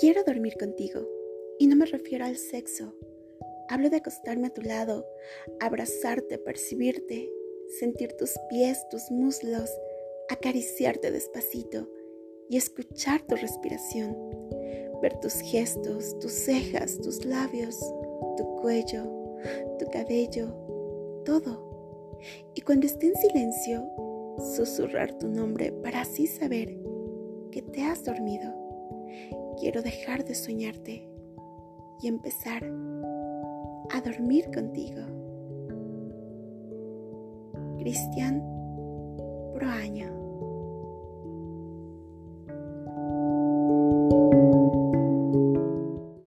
Quiero dormir contigo y no me refiero al sexo. Hablo de acostarme a tu lado, abrazarte, percibirte, sentir tus pies, tus muslos, acariciarte despacito y escuchar tu respiración, ver tus gestos, tus cejas, tus labios, tu cuello, tu cabello, todo. Y cuando esté en silencio, susurrar tu nombre para así saber que te has dormido. Quiero dejar de soñarte y empezar a dormir contigo. Cristian Proaño